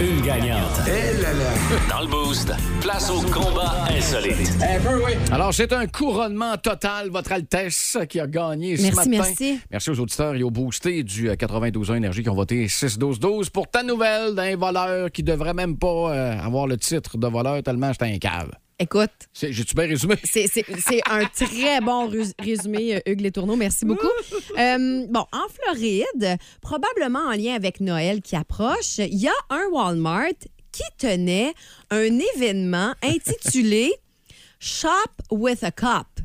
Une gagnante. Dans le boost, place au combat insolite. Alors, c'est un couronnement total, Votre Altesse, qui a gagné ce Merci, matin. merci. Merci aux auditeurs et aux boostés du euh, 92 Énergie qui ont voté 6-12-12 pour ta nouvelle d'un voleur qui devrait même pas euh, avoir le titre de voleur tellement j'étais un cave. Écoute, J'ai-tu bien résumé? c'est un très bon résumé, euh, Hugues Les Tourneaux. Merci beaucoup. Euh, bon, en Floride, probablement en lien avec Noël qui approche, il y a un Walmart qui tenait un événement intitulé Shop with a Cop.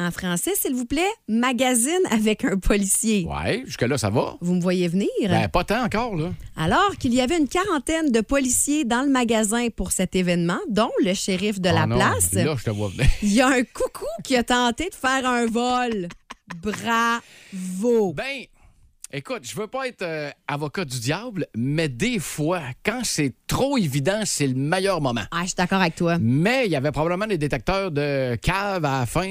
En français, s'il vous plaît, magazine avec un policier. Ouais, jusque-là, ça va. Vous me voyez venir? Ben, pas tant encore, là. Alors qu'il y avait une quarantaine de policiers dans le magasin pour cet événement, dont le shérif de la non, place. Là, je te vois venir. Il y a un coucou qui a tenté de faire un vol. Bravo. Ben, écoute, je veux pas être euh, avocat du diable, mais des fois, quand c'est trop évident, c'est le meilleur moment. Ah, je suis d'accord avec toi. Mais il y avait probablement des détecteurs de cave à la fin, à-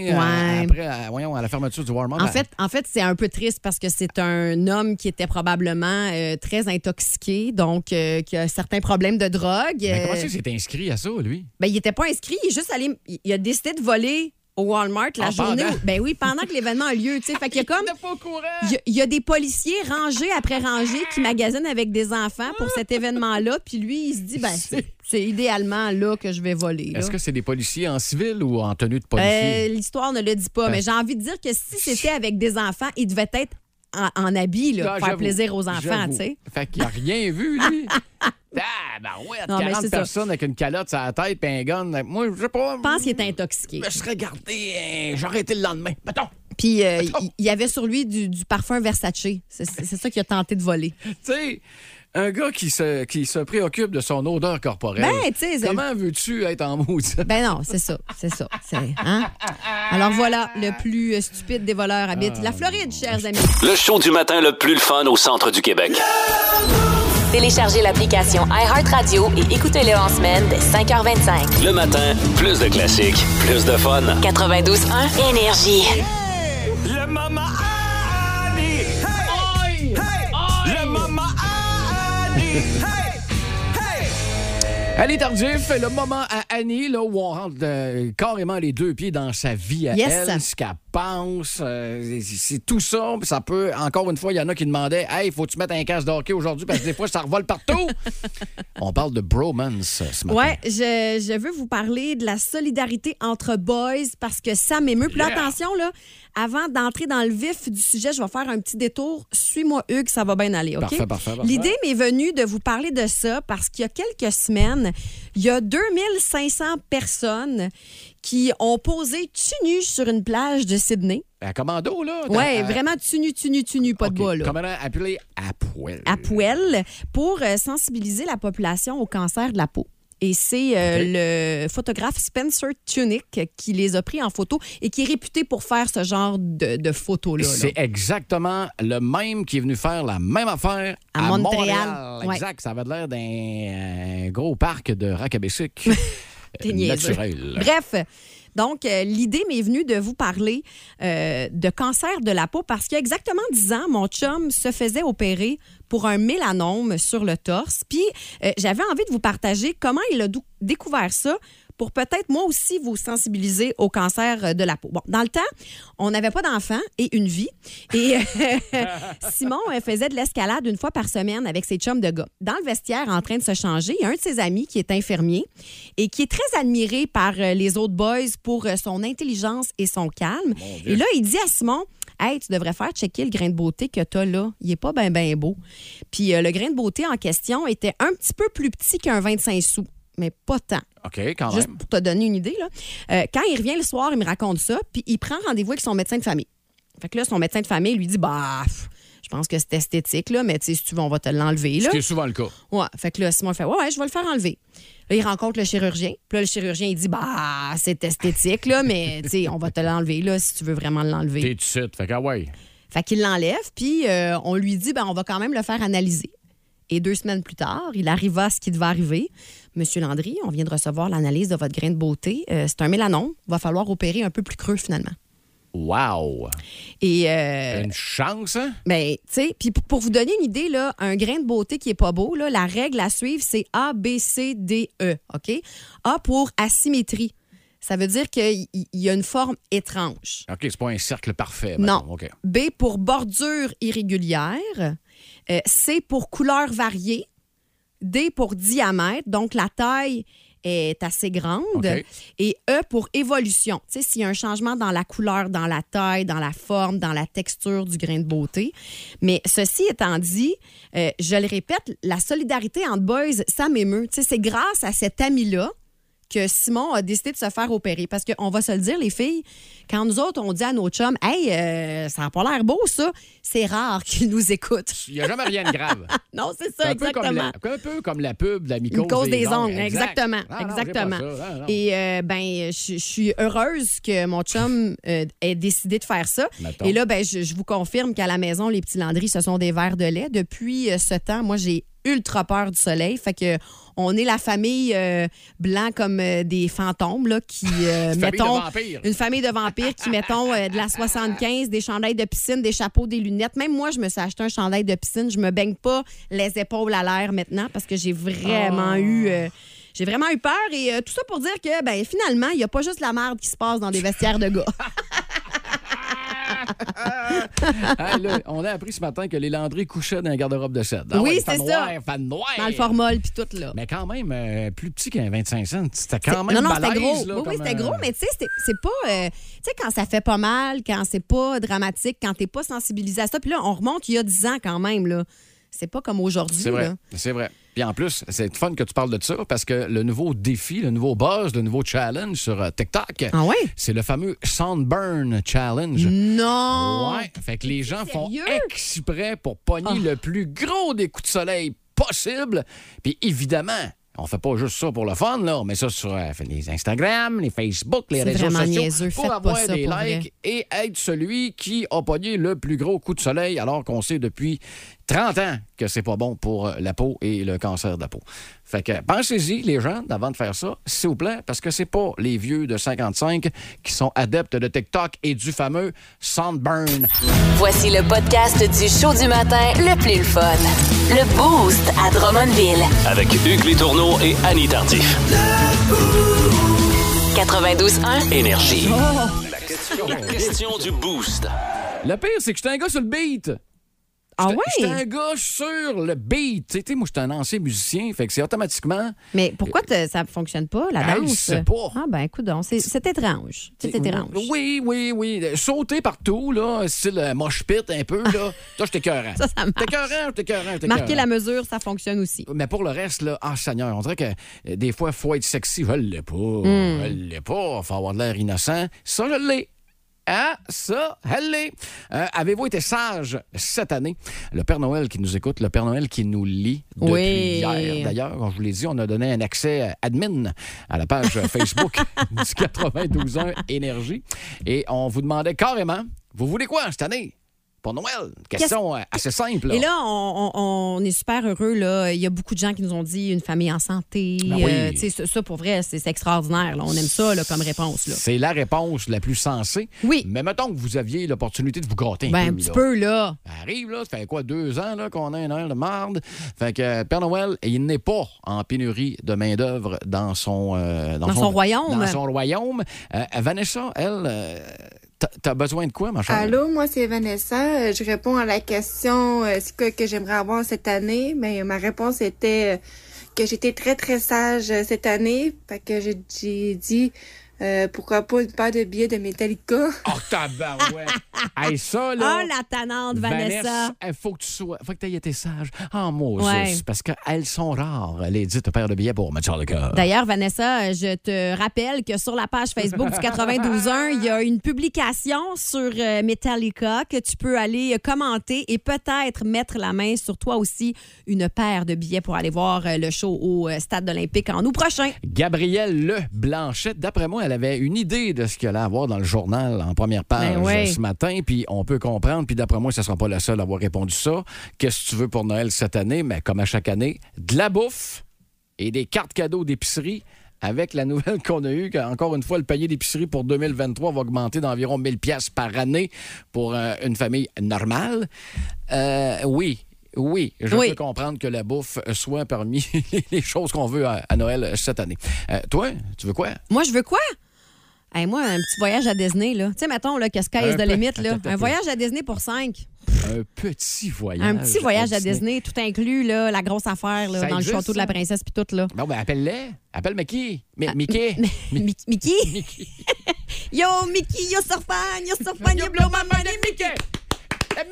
Ouais. après, à, voyons, à la fermeture du Walmart. En fait, en fait c'est un peu triste parce que c'est un homme qui était probablement euh, très intoxiqué, donc euh, qui a certains problèmes de drogue. Mais comment Euh, ça, il s'est inscrit à ça, lui? ben, il n'était pas inscrit, il est juste allé. Il a décidé de voler au Walmart la journée. où- ben oui, pendant que l'événement a lieu. tu sais. Fait qu'il y a comme. Il y, a, il y a des policiers rangés après rangés qui magasinent avec des enfants pour cet événement-là. Puis lui, il se dit, ben, c'est idéalement là que je vais voler. Est-ce que c'est des policiers en civil ou en tenue de Euh, policier? L'histoire ne le dit pas, mais j'ai envie de dire que si c'était avec des enfants, il devait être en, en habit, là, Ah, pour faire plaisir aux enfants, tu sais. Fait qu'il a rien vu, lui. ah, ben ouais, Non, mais 40 c'est ça. personnes avec une calotte sur la tête et un gun. Moi, je sais pas. Je pense qu'il est intoxiqué. Je me serais gardé, euh, j'aurais été le lendemain. Mettons. Puis euh, il y avait sur lui du, du parfum Versace. C'est ça qu'il a tenté de voler. Tu sais, un gars qui se, qui se préoccupe de son odeur corporelle. Ben, tu sais, c'est- Comment veux-tu être en maudit? Ben non, c'est ça, c'est ça. c'est- hein? Alors voilà, le plus euh, stupide des voleurs habite la Floride, chers amis. Le show du matin le plus le fun au centre du Québec. Téléchargez l'application iHeartRadio et écoutez-le en semaine dès 5h25. Le matin, plus de classiques, plus de fun. 92.1 Énergie. Le maman Est tardif, le moment à Annie, là, où on rentre euh, carrément les deux pieds dans sa vie à Yes. elle, ce qu'elle pense. euh, c'est- tout ça. Ça peut, encore une fois, il y en a qui demandaient Hey, faut-tu mettre un casque de hockey aujourd'hui parce que des fois, ça revole partout. on parle de bromance ce matin. Ouais, je, je veux vous parler de la solidarité entre boys parce que ça m'émeut. Puis Yeah. attention, là, avant d'entrer dans le vif du sujet, je vais faire un petit détour. Suis-moi, Hugues, ça va bien aller, OK? Parfait, parfait, parfait. L'idée m'est venue de vous parler de ça parce qu'il y a quelques semaines, il y a 2500 personnes qui ont posé tu nu sur une plage de Sydney. À commando, là? Ouais, à- vraiment tu nu, tu nu, tu nu, pas de bas, là. Comment appeler à poil. à poêle pour euh, sensibiliser la population au cancer de la peau. Et c'est euh, le photographe Spencer Tunick qui les a pris en photo et qui est réputé pour faire ce genre de, de photos-là. là. C'est exactement le même qui est venu faire la même affaire À à, Montréal. Ouais. Exact. Ça avait l'air d'un euh, gros parc de Racabessic. T'es niaiseux. naturel. Bref, donc euh, l'idée m'est venue de vous parler euh, de cancer de la peau parce qu'il y a exactement 10 ans, mon chum se faisait opérer pour un mélanome sur le torse. Puis euh, j'avais envie de vous partager comment il a découvert ça pour peut-être moi aussi vous sensibiliser au cancer euh, de la peau. Bon, dans le temps, on n'avait pas d'enfants et une vie. Et euh, Simon faisait de l'escalade une fois par semaine avec ses chums de gars. Dans le vestiaire, en train de se changer, il y a un de ses amis qui est infirmier et qui est très admiré par euh, les autres boys pour son intelligence et son calme. Et là, il dit à Simon, Hey, tu devrais faire checker le grain de beauté que tu as là. Il est pas bien, bien beau. Puis euh, le grain de beauté en question était un petit peu plus petit qu'un 25 sous, mais pas tant. OK, quand Juste même. pour te donner une idée, là. Euh, quand il revient le soir, il me raconte ça, puis il prend rendez-vous avec son médecin de famille. Fait que là, son médecin de famille lui dit Bah, je pense que c'est esthétique, là, mais tu sais, si tu veux, on va te l'enlever. Ce Là. qui est souvent le cas. Ouais. Fait que là, Simon fait Ouais, ouais, je vais le faire enlever. Là, il rencontre le chirurgien. Puis là, le chirurgien, il dit Bah, c'est esthétique, là, mais tu sais, on va te l'enlever, là, si tu veux vraiment l'enlever. T'es tout de suite. Fait que, ah ouais. Fait qu'il l'enlève, puis euh, on lui dit ben, on va quand même le faire analyser. Et deux semaines plus tard, il arriva ce qui devait arriver. Monsieur Landry, on vient de recevoir l'analyse de votre grain de beauté. Euh, c'est un mélanome. Il va falloir opérer un peu plus creux finalement. Wow! Et euh, Une chance, hein? ben, tu sais, puis pour, vous donner une idée, là, un grain de beauté qui est pas beau, là, la règle à suivre, c'est A, B, C, D, E. OK? A pour asymétrie. Ça veut dire qu'il y- a une forme étrange. OK, c'est pas un cercle parfait. Non. mettons. OK. B pour bordure irrégulière. Euh, C pour couleur variée. D pour diamètre. Donc, la taille est assez grande. Et E pour évolution. Tu sais, s'il y a un changement dans la couleur, dans la taille, dans la forme, dans la texture du grain de beauté. Mais ceci étant dit, euh, je le répète, la solidarité entre boys, ça m'émeut. Tu sais, c'est grâce à cet ami-là que Simon a décidé de se faire opérer. Parce qu'on va se le dire, les filles, quand nous autres, on dit à nos chums, Hey, euh, ça n'a pas l'air beau, ça, c'est rare qu'ils nous écoutent. Il n'y a jamais rien de grave. non, c'est ça, un peu, comme exactement. la, un peu comme la pub de la mycose, Une cause des, ongles, Exact. exactement. Ah, non, exactement. Ah. Et euh, ben, je suis heureuse que mon chum euh, ait décidé de faire ça. Mettons. Et là, ben, je, je vous confirme qu'à la maison, les petits Landry, ce sont des verres de lait. Depuis euh, ce temps, moi, j'ai ultra peur du soleil. Fait que on est la famille euh, blanc comme euh, des fantômes là, qui euh, Une famille de mettons vampires. une famille de vampires qui mettons de la 75, des chandails de piscine, des chapeaux, des lunettes. Même moi, je me suis acheté un chandail de piscine. Je me baigne pas les épaules à l'air maintenant parce que j'ai vraiment Ah. eu j'ai vraiment eu peur et tout ça pour dire que ben finalement, il y a pas juste la merde qui se passe dans des vestiaires de gars. Ah, là, on a appris ce matin que les Landry couchaient dans un garde-robe de 7. Oui, fan c'est ça. noir, fan noir. dans le formol puis tout là. Mais quand même, euh, plus petit qu'un 25 cents. C'était quand même non, non, c'était gros. là, oui, oui, c'était gros, mais tu sais, c'est pas. euh, tu sais, quand ça fait pas mal, quand c'est pas dramatique, quand t'es pas sensibilisé à ça. Puis là, on remonte il y a 10 ans quand même, là. C'est pas comme aujourd'hui. C'est vrai, c'est vrai. Puis en plus, c'est fun que tu parles de ça parce que le nouveau défi, le nouveau buzz, le nouveau challenge sur euh, TikTok, Ah ouais? c'est le fameux Sunburn Challenge. Non! Ouais, fait que les gens font exprès pour pogner Ah. le plus gros des coups de soleil possible. Puis évidemment, on fait pas juste ça pour le fun, là. On met ça sur euh, les Instagram, les Facebook, les réseaux sociaux niaiseux. pour Faites avoir des vrai. likes et être celui qui a pogné le plus gros coup de soleil alors qu'on sait depuis 30 ans que c'est pas bon pour euh, la peau et le cancer de la peau. Fait que pensez-y, les gens, avant de faire ça, s'il vous plaît, parce que c'est pas les vieux de 55 qui sont adeptes de TikTok et du fameux Sunburn. Voici le podcast du show du matin le plus le fun. Le Boost à Drummondville. Avec Hugues Létourneau et Annie Tardif. 92.1. Énergie. Oh! La, question, la question du boost. Le pire, c'est que j'étais un gars sur le beat. Ah J'étais- un gars sur le beat. Tu sais, moi, j'étais un ancien musicien, fait que c'est automatiquement. Mais pourquoi ça fonctionne pas, la je danse? sais pas. Ah ben, écoute donc, c'est étrange. C'est étrange. Oui, oui, oui. Sauter partout, là, style euh, mosh pit un peu, là. Toi, j'étais écœurant. Ça, ça marche. J'étais écœurant, j'étais écœurant, j'étais Marquer la mesure, ça fonctionne aussi. Mais pour le reste, là, ah, Seigneur, on dirait que euh, des fois, il faut être sexy. Je l'ai pas. Hmm. Je l'ai pas. faut avoir de l'air innocent. Ça, je l'ai. Ah, ça, l'est. Euh, Avez-vous été sage cette année? Le Père Noël qui nous écoute, le Père Noël qui nous lit depuis Oui. hier. D'ailleurs, je vous l'ai dit, on a donné un accès admin à la page Facebook du 92.1 Énergie. Et on vous demandait carrément, vous voulez quoi cette année? Pour Noël? Question euh, assez simple. là. Et là, on, est super heureux. Là. Il y a beaucoup de gens qui nous ont dit une famille en santé. Ben oui. Euh, ça, ça, pour vrai, c'est c'est extraordinaire. là. On aime ça là, comme réponse. Là. C'est la réponse la plus sensée. Oui. Mais mettons que vous aviez l'opportunité de vous gâter un Ben, peu. un petit peu, là. Ça arrive, là. Ça fait quoi, deux ans là, qu'on a un air de marde? Fait que euh, Père Noël, il n'est pas en pénurie de main-d'œuvre dans son, euh, Dans son royaume. Dans son royaume. Euh, Vanessa, elle, t'as- besoin de quoi, ma chère? Allô, moi c'est Vanessa. Euh, Je réponds à la question euh, quoi que j'aimerais avoir cette année. Mais ma réponse était euh, que j'étais très très sage euh, cette année. Fait que j'ai dit euh, pourquoi pas une paire de billets de Metallica? Oh, tabarouette! hey, ça, là... Ah, la tannante, Vanessa. il faut que tu sois. faut que tu aies été sage. Ah, moi, Ouais. parce qu'elles sont rares, les dites paires de billets pour Metallica. D'ailleurs, Vanessa, je te rappelle que sur la page Facebook du 92.1, il y a une publication sur euh, Metallica que tu peux aller commenter et peut-être mettre la main sur toi aussi une paire de billets pour aller voir euh, le show au Stade olympique en août prochain. Gabrielle Le Blanchette, d'après moi, elle avait une idée de ce qu'elle allait avoir dans le journal en première page Ben ouais. ce matin, puis on peut comprendre, puis d'après moi, ce ne sera pas la seule à avoir répondu ça. Qu'est-ce que tu veux pour Noël cette année? Mais comme à chaque année, de la bouffe et des cartes cadeaux d'épicerie. Avec la nouvelle qu'on a eue, qu'encore une fois, le panier d'épicerie pour 2023 va augmenter d'environ 1000 pièces par année pour euh, une famille normale. Euh, oui, oui, je Oui. peux comprendre que la bouffe soit parmi les choses qu'on veut à, à Noël cette année. Euh, toi, tu veux quoi? Moi, je veux quoi? Hey, moi, un petit voyage à Disney, là. Tu sais, mettons, là, que Sky is the limit, là? Un voyage à Disney pour cinq. Un petit voyage. Un petit voyage à Disney, tout inclus, là, la grosse affaire, là, dans le château de la princesse, puis tout, là. Bon, ben appelle-les. Appelle Mickey. Mi- Ah, Mickey. Mi- Mickey? Yo, Mickey, yo, so fun, yo, so fun, you blow my money, Mickey!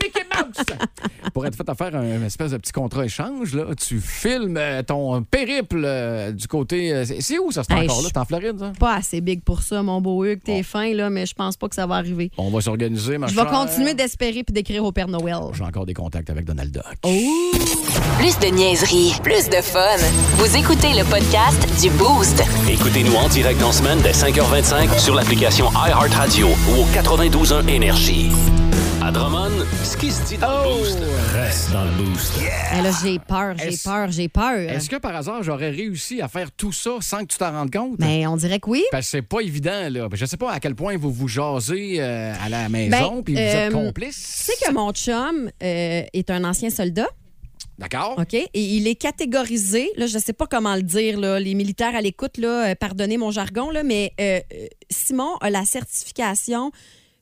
Mickey Mouse! Pour être fait à faire un espèce de petit contrat échange, là, tu filmes euh, ton périple euh, du côté. euh, c'est où ça, c'est Hey, encore là? C'est en Floride, ça? Pas assez big pour ça, mon beau Hugues, t'es Bon. fin, là, mais je pense pas que ça va arriver. On va s'organiser, ma Je vais continuer d'espérer puis d'écrire au Père Noël. J'ai encore des contacts avec Donald Duck. Oh! Plus de niaiserie, plus de fun. Vous écoutez le podcast du Boost. Écoutez-nous en direct dans la semaine dès 5h25 sur l'application iHeartRadio ou au 92.1 Énergie. À Drummond, ce qui se dit dans le Boost reste dans le Boost. Là, j'ai peur, j'ai Est-ce- peur, j'ai peur. Est-ce que par hasard, j'aurais réussi à faire tout ça sans que tu t'en rendes compte? Mais on dirait que oui. Parce que c'est pas évident, là. Je sais pas à quel point vous vous jasez euh, à la maison, Ben, puis vous êtes euh, complices. Tu sais que mon chum euh, est un ancien soldat, D'accord? OK? Et il est catégorisé, là, je sais pas comment le dire, là, les militaires à l'écoute, là, pardonnez mon jargon, là, mais euh, Simon a la certification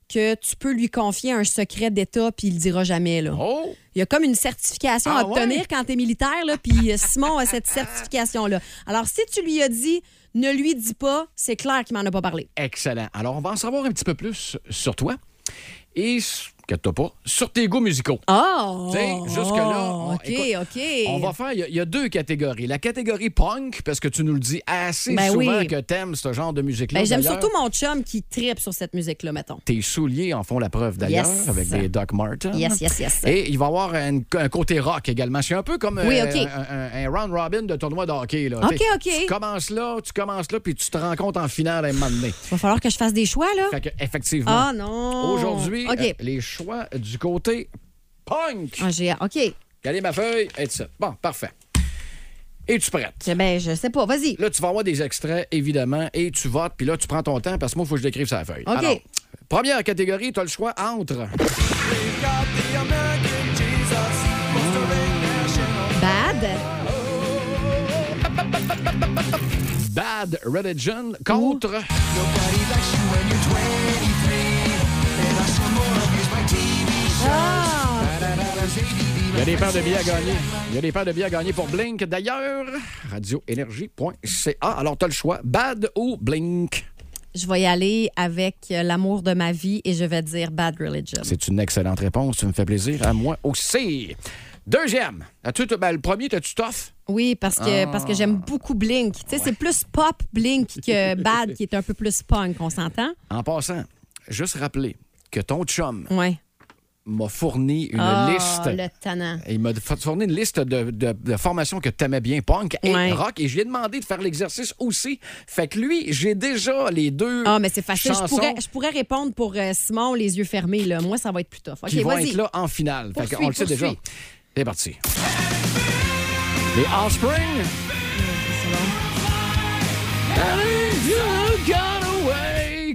que tu peux lui confier un secret d'État puis il le dira jamais, là. Oh! Il y a comme une certification Ah à obtenir ouais? quand tu es militaire, puis euh, Simon a cette certification-là. Alors, si tu lui as dit ne lui dis pas, c'est clair qu'il m'en a pas parlé. Excellent. Alors, on va en savoir un petit peu plus sur toi et, inquiète-toi pas, sur tes goûts musicaux. Oh! Tu sais, jusque-là, on- OK, écoute, OK. On va faire, il y a- il y, a deux catégories. La catégorie punk, parce que tu nous le dis assez Ben souvent oui. que t'aimes ce genre de musique-là. Ben, J'aime surtout mon chum qui tripe sur cette musique-là, mettons. Tes souliers en font la preuve d'ailleurs, Yes. avec des Doc Martens. Yes, yes, yes. Et il va y avoir un, un côté rock également. C'est un peu comme Oui, euh, un, un- un round robin de tournoi de hockey. Là. OK, OK. Tu commences là, tu commences là, puis tu te rends compte en finale à un moment donné. Il va falloir que je fasse des choix, là. Fait que, effectivement, Ah non! aujourd'hui, euh, les choix du côté punk. Ah, j'ai... OK. Quelle est ma feuille? Et ça. Bon, parfait. Es-tu prête? Eh Ben, je sais pas. Vas-y. Là, tu vas avoir des extraits, évidemment, et tu votes, puis là, tu prends ton temps, parce que moi, il faut que je l'écrive sur la feuille. OK. Alors, première catégorie, tu as le choix entre Bad. Bad Religion contre! Il y a des paires de billets à gagner. Il y a des paires de billets à gagner pour Blink. D'ailleurs, radioénergie.ca. Alors, tu as le choix, Bad ou Blink? Je vais y aller avec euh, l'amour de ma vie et je vais dire Bad Religion. C'est une excellente réponse. Tu me fais plaisir. À moi aussi. Deuxième. As-tu, ben, le premier, t'as-tu tough? Oui, parce que, parce que j'aime beaucoup Blink. Tu sais, c'est plus pop Blink que Bad, qui est un peu plus punk, on s'entend? En passant, juste rappeler que ton chum Ouais. M'a fourni une Ah, liste. le tannant. Il m'a fourni une liste de, de- de formations que t'aimais bien, punk et Ouais. rock. Et je lui ai demandé de faire l'exercice aussi. Fait que lui, j'ai déjà les deux Ah, mais c'est facile. Je pourrais, je pourrais répondre pour euh, Simon, les yeux fermés. Là. Moi, ça va être plus tough. OK, qui vont être là en finale. Fait qu'on le sait déjà. C'est parti. Les Offspring.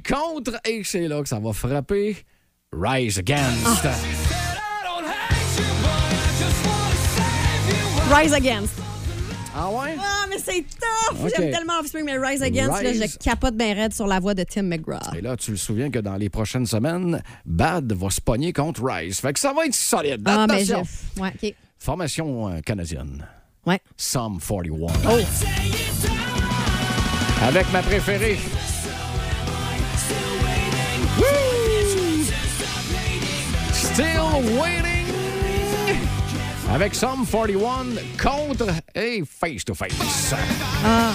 Contre, et c'est là que ça va frapper, Rise Against. Ah. Rise Against. Ah ouais? Ah, mais c'est tough! OK. J'aime tellement Offspring, mais Rise Against, là, Rise. je capote bien raide sur la voix de Tim McGraw. Et là, tu le souviens que dans les prochaines semaines, Bad va se pogner contre Rise. Fait que ça va être solide. Ah, mais je... Ouais, OK. Formation euh, canadienne. Ouais. Psalm 41. Oh! Avec ma préférée. Still waiting. Avec Psalm 41 contre et face to face. Ah!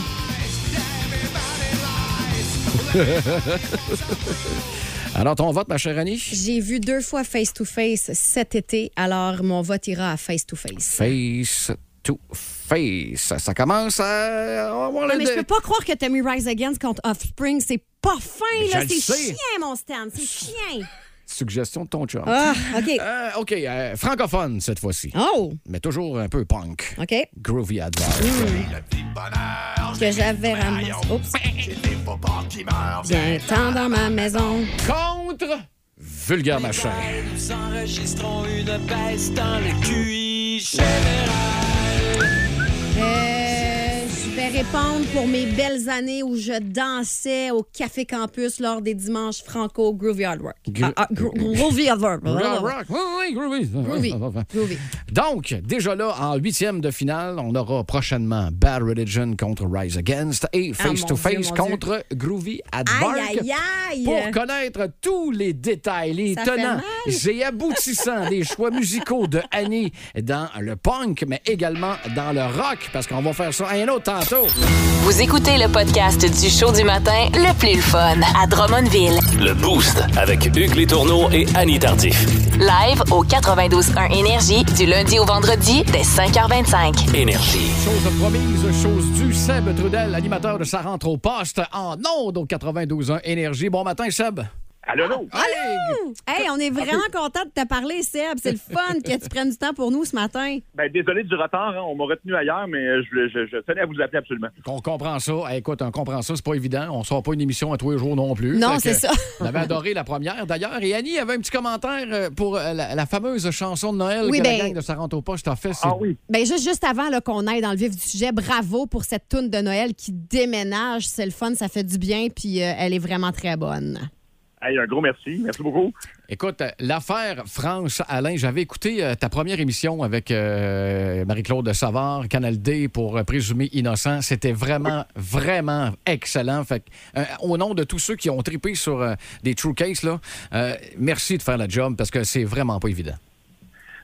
Alors, ton vote, ma chère Annie? J'ai vu deux fois Face to Face cet été, alors mon vote ira à Face to Face. Face to Face. Ça commence à. on va voir Non, le mais je peux pas croire que t'as mis Rise Against contre Offspring. C'est pas fin, Mais là. C'est chien, mon Stan. C'est chien. Suggestion de ton chum. Ah, OK. Euh, OK, euh, francophone cette fois-ci. Oh, Mais toujours un peu punk. OK. Groovy Advice. Que j'avais ramassé. Oups. Viens tant dans ma maison. Contre Vulgaire Machin. Nous enregistrons une baisse dans le QI général. Euh, je vais répondre pour mes belles années où je dansais au Café Campus lors des dimanches franco Groovy Hard Work. Gro- Ah, ah, gro- groovy Hard. Rock, rock. Oui, groovy. Groovy. Groovy. Donc, déjà là, en huitième de finale, on aura prochainement Bad Religion contre Rise Against et Face to Face mon Dieu. contre Groovy Advark. Aïe, aïe, aïe. Pour connaître tous les détails, les Ça tenants et aboutissants des choix musicaux de Annie dans le punk, mais également dans le rock, parce qu'on va faire ça un autre tantôt. Vous écoutez le podcast du show du matin le plus le fun à Drummondville. Le Boost avec Hugues Létourneau et Annie Tardif. Live au 92.1 Énergie du lundi au vendredi dès 5h25. Énergie. Chose promise, chose due. Seb Trudel, animateur de Sa rentre au poste en ondes au 92.1 Énergie. Bon matin, Seb. Allô, allô? Hey! Hey, on est vraiment content de te parler, Seb. C'est le fun que tu prennes du temps pour nous ce matin. Ben, désolé du retard, hein, on m'a retenu ailleurs, mais euh, je, je, je tenais à vous appeler absolument. On comprend ça. Hey, écoute, on comprend ça, c'est pas évident. On sort pas une émission à tous les jours non plus. Non, c'est ça. On avait adoré la première, d'ailleurs. Et Annie avait un petit commentaire euh, pour euh, la, la fameuse chanson de Noël Oui, que ben- la gang de Sa rentre au poste a fait. Ah oui. Ben juste, juste avant qu'on aille dans le vif du sujet, bravo pour cette toune de Noël qui déménage. C'est le fun, ça fait du bien, puis euh, elle est vraiment très bonne. Un gros merci. Merci beaucoup. Écoute, l'affaire France Alain, j'avais écouté euh, ta première émission avec euh, Marie-Claude Savard, Canal D pour euh, Présumé Innocent. C'était vraiment, vraiment excellent. Euh, au nom de tous ceux qui ont trippé sur des True Case, là, merci de faire la job parce que c'est vraiment pas évident.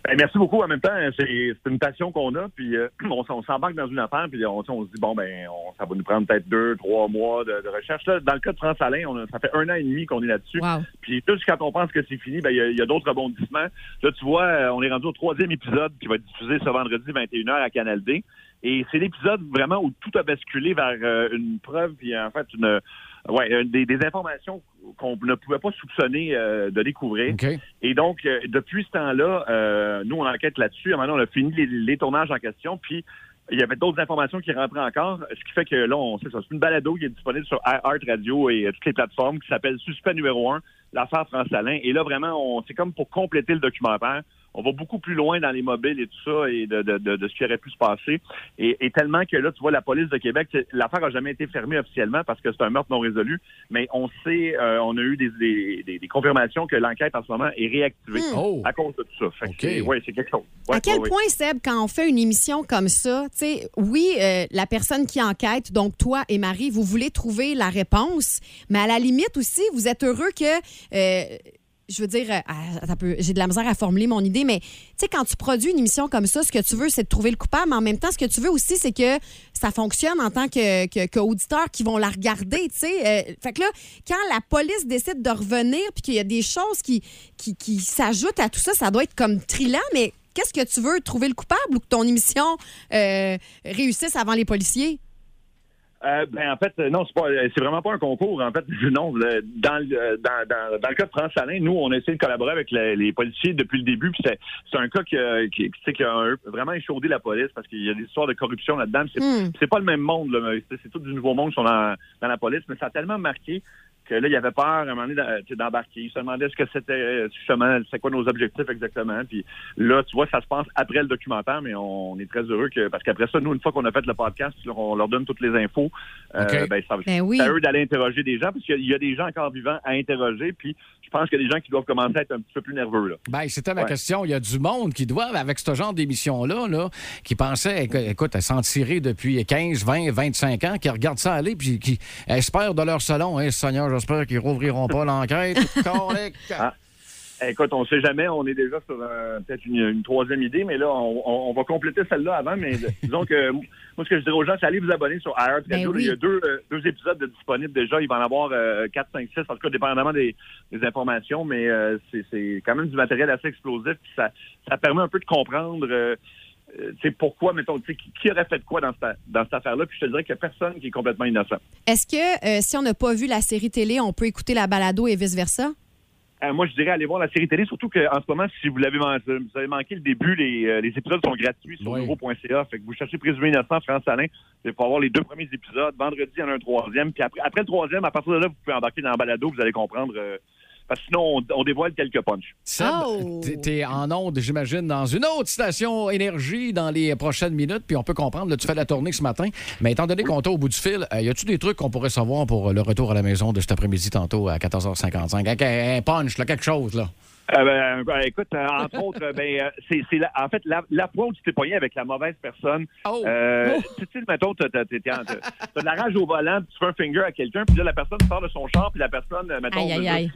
Ben, merci beaucoup. En même temps, c'est c'est une passion qu'on a, puis euh, on, s'embarque dans une affaire, puis on, on se dit, bon, ben, on- ça va nous prendre peut-être deux, trois mois de, de recherche. Là, dans le cas de France Alain, on a- ça fait un an et demi qu'on est là-dessus. Wow. Puis juste quand on pense que c'est fini, ben il y a- a, d'autres rebondissements. Là, tu vois, euh, on est rendu au troisième épisode qui va être diffusé ce vendredi 21h à Canal D. Et c'est l'épisode vraiment où tout a basculé vers euh, une preuve, puis en fait, une, ouais, euh, des, des informations qu'on ne pouvait pas soupçonner euh, de découvrir. Et donc, euh, depuis ce temps-là, euh, nous, on enquête là-dessus. Maintenant, on a fini les, les tournages en question, puis il y avait d'autres informations qui rentraient encore, ce qui fait que là, on sait ça. C'est une balado qui est disponible sur iHeart Radio et toutes les plateformes qui s'appelle Suspect numéro 1, l'affaire France Alain. Et là, vraiment, on c'est comme pour compléter le documentaire. On va beaucoup plus loin dans les mobiles et tout ça et de, de, de, de ce qui aurait pu se passer. Et, et tellement que là, tu vois, la police de Québec, l'affaire n'a jamais été fermée officiellement parce que c'est un meurtre non résolu, mais on sait, euh, on a eu des, des, des- des confirmations que l'enquête en ce moment est réactivée Oh! à cause de tout ça. Fait que OK. c'est- ouais, c'est quelque chose. Ouais, à quel ouais, ouais. point, Seb, quand on fait une émission comme ça, tu sais, oui, euh, la personne qui enquête, donc toi et Marie, vous voulez trouver la réponse, mais à la limite aussi, vous êtes heureux que. euh, je veux dire, euh, j'ai de la misère à formuler mon idée, mais tu sais, quand tu produis une émission comme ça, ce que tu veux, c'est de trouver le coupable, mais en même temps, ce que tu veux aussi, c'est que ça fonctionne en tant que, que, qu'auditeurs qui vont la regarder, tu sais. Euh, fait que là, quand la police décide de revenir, puis qu'il y a des choses qui, qui, qui s'ajoutent à tout ça, ça doit être comme trillant, mais qu'est-ce que tu veux, trouver le coupable ou que ton émission euh, réussisse avant les policiers? Euh, ben en fait, non, c'est pas, euh, c'est vraiment pas un concours. En fait, non. dans, le, euh, dans, dans, dans le cas de France Alain, nous, on a essayé de collaborer avec les, les policiers depuis le début. Puis c'est, c'est un cas qui, a- qui, sais, qui a vraiment échaudé la police parce qu'il y a des histoires de corruption là-dedans. C'est, Hmm. c'est pas le même monde. Là, c'est, c'est tout du nouveau monde qui sont dans, dans la police, mais ça a tellement marqué que là, il y avait peur à un moment donné d'a- tu sais, d'embarquer. Il se demandait ce que c'était, euh, justement, c'est quoi nos objectifs exactement. Puis là, tu vois, ça se passe après le documentaire, mais on est très heureux que, parce qu'après ça, nous, une fois qu'on a fait le podcast, on leur donne toutes les infos. Euh, ben, ça, Ben oui. c'est à eux d'aller interroger des gens, parce qu'il y y a des gens encore vivants à interroger. Puis pense qu'il y a des gens qui doivent commencer à être un petit peu plus nerveux. Là. Ben, c'était ma Ouais. question. Il y a du monde qui doit, avec ce genre d'émission-là, là, qui pensait, éc- écoute, à s'en tirer depuis 15, 20, 25 ans, qui regardent ça aller, puis qui espèrent de leur salon, hein, Seigneur, j'espère qu'ils rouvriront pas l'enquête. Ah. Écoute, on sait jamais, on est déjà sur euh, peut-être une, une troisième idée, mais là, on, on- on va compléter celle-là avant. Mais disons que moi, ce que je dirais aux gens, c'est allez vous abonner sur iHeart Ben oui. Il y a deux, euh, deux épisodes de disponibles déjà. Il va en avoir euh, 4, 5, 6, en tout cas, dépendamment des, des informations, mais euh, c'est c'est quand même du matériel assez explosif. Puis ça, ça permet un peu de comprendre. sais, pourquoi, mettons, tu sais, qui, aurait fait quoi dans cette, dans cette affaire-là? Puis je te dirais qu'il n'y a personne qui est complètement innocent. Est-ce que euh, si on n'a pas vu la série télé, on peut écouter la balado et vice-versa? Euh, moi, je dirais aller voir la série télé, surtout qu'en ce moment, si vous l'avez man- vous avez manqué le début, les, euh, les épisodes sont gratuits sur Oui. euro.ca. Fait que vous cherchez Présumé innocent, France Alain, vous avoir les deux premiers épisodes. Vendredi, il y en a un troisième. Puis après, après le troisième, à partir de là, vous pouvez embarquer dans la balado, vous allez comprendre. euh, parce que sinon, on, on dévoile quelques punchs. Seb, Oh! t'es- en onde, j'imagine, dans une autre station énergie dans les prochaines minutes, puis on peut comprendre, là, tu fais la tournée ce matin, mais étant donné qu'on t'a au bout du fil, euh, y a-tu des trucs qu'on pourrait savoir pour le retour à la maison de cet après-midi tantôt à 14h55? Avec un un punch, là, quelque chose, là. Euh, ben, ben, écoute, euh, entre autres, euh, ben, euh, c'est, c'est la- en fait la, la fois où tu t'es pogné avec la mauvaise personne. Oh! Euh, Tu sais, mettons, t'as, t'as- t'es- t'es en- t'as- t'as de la rage au volant, puis tu fais un finger à quelqu'un, puis là, la personne sort de son char, puis la personne, euh, mettons, Aïe, aïe, aïe.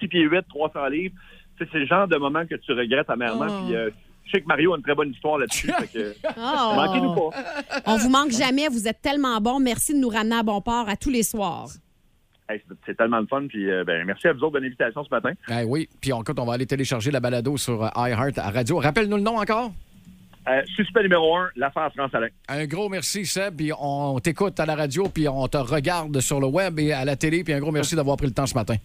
6 pieds 8, 300 livres. C'est le genre de moment que tu regrettes amèrement. Oh. Puis, euh, je sais que Mario a une très bonne histoire là-dessus. Oh! manquez-nous pas. On vous manque jamais. Vous êtes tellement bon. Merci de nous ramener à bon port à tous les soirs. Hey, c'est, tellement de fun. Puis, euh, ben, merci à vous autres de l'invitation ce matin. Eh oui, puis on, écoute, on va aller télécharger la balado sur euh, iHeart à radio. Rappelle-nous le nom encore. Euh, suspect numéro 1, l'affaire France Alain. Un gros merci, Seb, puis on t'écoute à la radio, puis on te regarde sur le web et à la télé, puis un gros merci d'avoir pris le temps ce matin.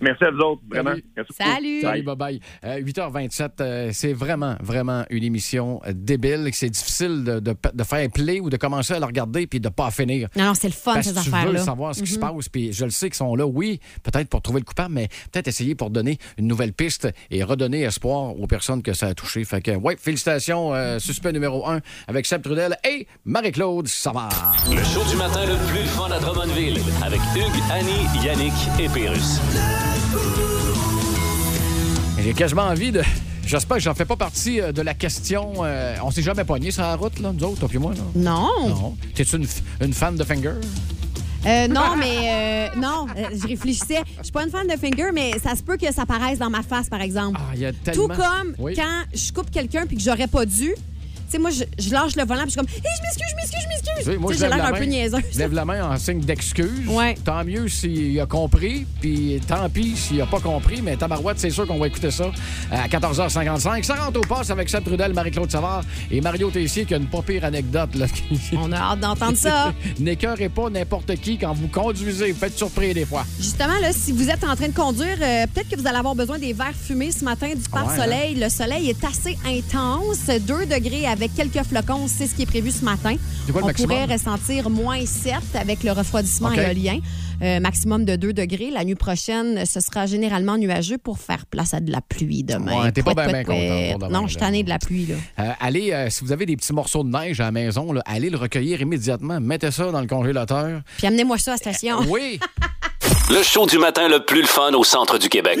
Merci à vous autres, vraiment. Salut. Merci beaucoup. Salut! Salut, bye bye. Euh, 8h27, euh, c'est vraiment, vraiment une émission euh, débile. C'est difficile de, de- de faire play ou de commencer à la regarder puis de pas finir. Non, non, c'est le fun, Parce ces que tu veux affaires-là. savoir ce qui se passe, puis je le sais qu'ils sont là, oui, peut-être pour trouver le coupable, mais peut-être essayer pour donner une nouvelle piste et redonner espoir aux personnes que ça a touché. Fait que, ouais, félicitations, euh, suspect numéro un avec Seb Trudel et Marie-Claude Savard. Le show du matin le plus fun à Drummondville avec Hugues, Annie, Yannick et Pérus. J'ai quasiment envie de. J'espère que j'en fais pas partie euh, de la question. euh, on s'est jamais pogné sur la route, là, nous autres, toi puis moi, là? Non. Non. T'es-tu une, une fan de Finger? Euh, non, mais euh, non, je réfléchissais. Je suis pas une fan de finger, mais ça se peut que ça paraisse dans ma face, par exemple. Ah, il y a tellement. Tout comme Oui. quand je coupe quelqu'un puis que j'aurais pas dû. Sais, moi, je, je lâche le volant puis je suis comme, hey, je m'excuse, je m'excuse, je m'excuse. Moi, J'ai l'air la un peu niaiseuse. Lève la main en signe d'excuse. Ouais. Tant mieux s'il a compris, puis tant pis s'il a pas compris, mais tabarouette, c'est sûr qu'on va écouter ça à 14h55. Ça rentre au poste avec Seb Trudel, Marie-Claude Savard et Mario Tessier qui a une pas pire anecdote. Là. On a hâte d'entendre ça. N'écœurez pas n'importe qui quand vous conduisez. Vous faites surpris des fois. Justement, là, si vous êtes en train de conduire, euh, peut-être que vous allez avoir besoin des verres fumés ce matin du ouais, pare-soleil. Le soleil est assez intense. 2 degrés avec quelques flocons, c'est ce qui est prévu ce matin. Quoi On pourrait ressentir moins 7 avec le refroidissement éolien. Euh, maximum de 2 degrés. La nuit prochaine, ce sera généralement nuageux pour faire place à de la pluie demain. Ouais, t'es pas bien, pouet. content pour demain, Non, je suis de la pluie. Là. Euh, allez, euh, si vous avez des petits morceaux de neige à la maison, là, allez le recueillir immédiatement. Mettez ça dans le congélateur. Puis amenez-moi ça à la station. Oui! Le show du matin le plus le fun au centre du Québec.